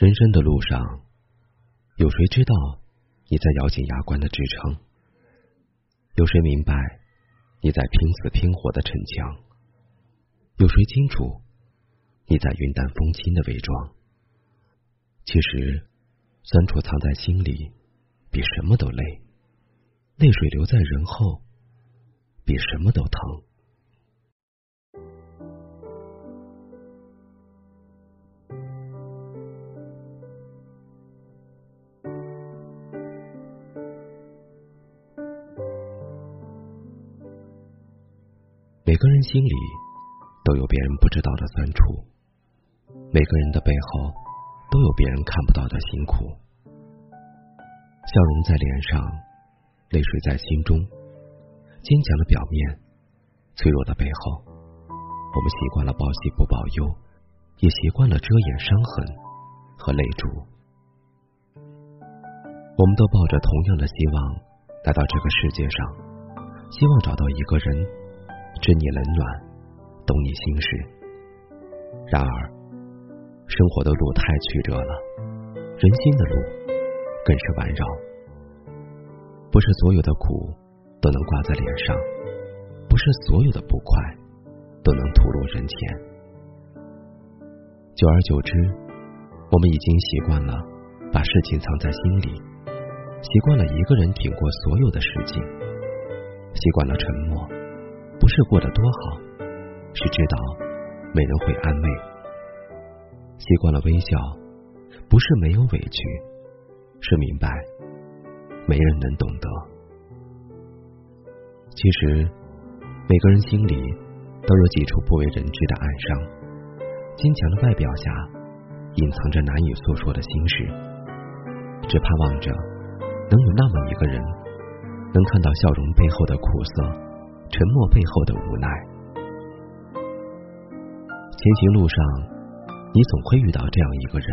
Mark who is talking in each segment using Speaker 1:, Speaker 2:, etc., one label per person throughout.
Speaker 1: 人生的路上，有谁知道你在咬紧牙关的支撑？有谁明白你在拼死拼活的逞强？有谁清楚你在云淡风轻的伪装？其实，酸楚藏在心里，比什么都累；泪水留在人后，比什么都疼。每个人心里都有别人不知道的酸楚，每个人的背后都有别人看不到的辛苦。笑容在脸上，泪水在心中，坚强的表面，脆弱的背后。我们习惯了报喜不报忧，也习惯了遮掩伤痕和泪珠。我们都抱着同样的希望来到这个世界上，希望找到一个人。知你冷暖，懂你心事。然而，生活的路太曲折了，人心的路更是弯绕。不是所有的苦都能挂在脸上，不是所有的不快都能吐露人前。久而久之，我们已经习惯了把事情藏在心里，习惯了一个人挺过所有的事情，习惯了沉默。不是过得多好，是知道没人会安慰；习惯了微笑，不是没有委屈，是明白没人能懂得。其实每个人心里都有几处不为人知的暗伤，坚强的外表下隐藏着难以诉说的心事，只盼望着能有那么一个人，能看到笑容背后的苦涩。沉默背后的无奈，前行路上，你总会遇到这样一个人，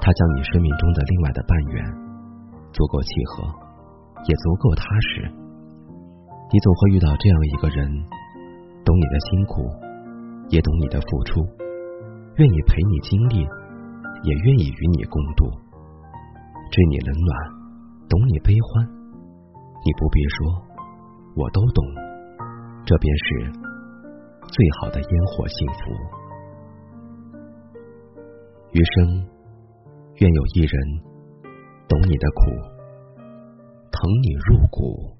Speaker 1: 他将你生命中的另外的半圆，足够契合，也足够踏实。你总会遇到这样一个人，懂你的辛苦，也懂你的付出，愿意陪你经历，也愿意与你共度，知你冷暖，懂你悲欢。你不必说。我都懂，这便是最好的烟火幸福。余生，愿有一人懂你的苦，疼你入骨。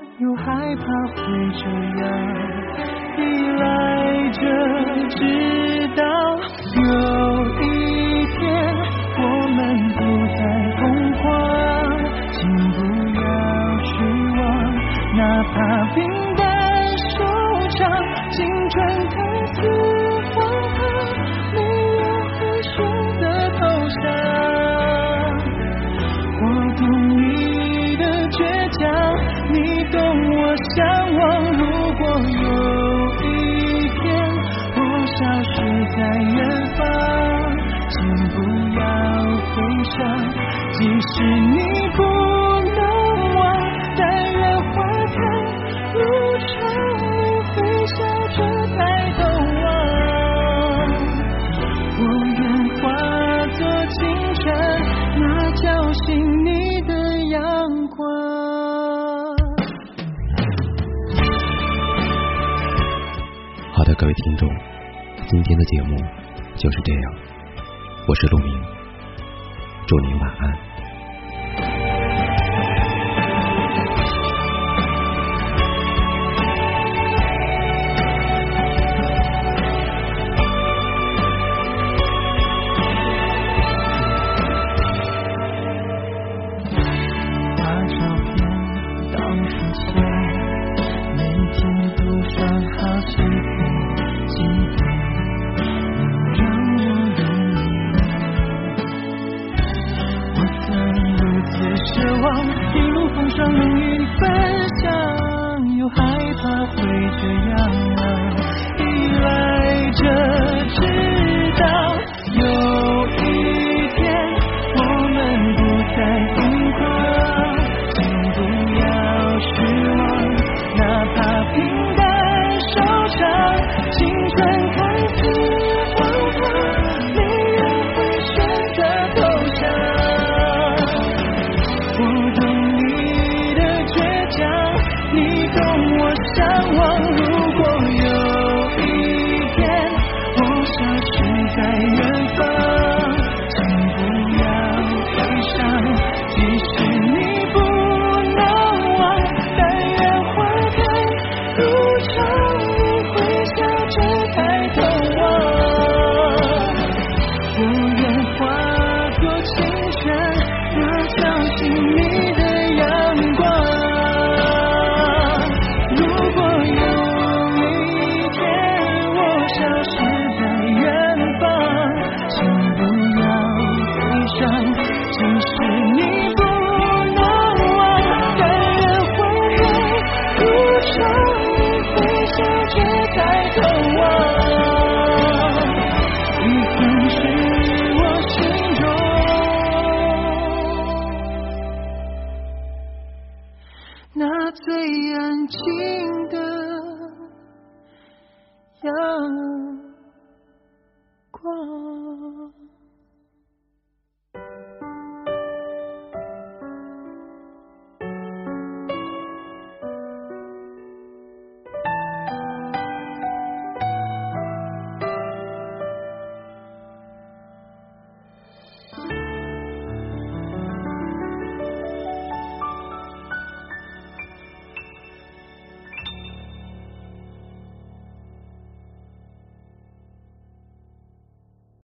Speaker 2: 又害怕会这样。依赖着，直到有一天我们不再疯狂，请不要失望，哪怕平淡收场，青春即使你不能忘，但愿花开路长，会笑着抬头望。我愿化作清晨，那叫醒你的阳光。
Speaker 1: 好的，各位听众。今天的节目就是这样，我是陆明，祝您晚安。
Speaker 2: 每天都说好几遍，几遍能让我容易。我曾如此奢望，一路风霜能与你分享，又害怕会这样，依赖着。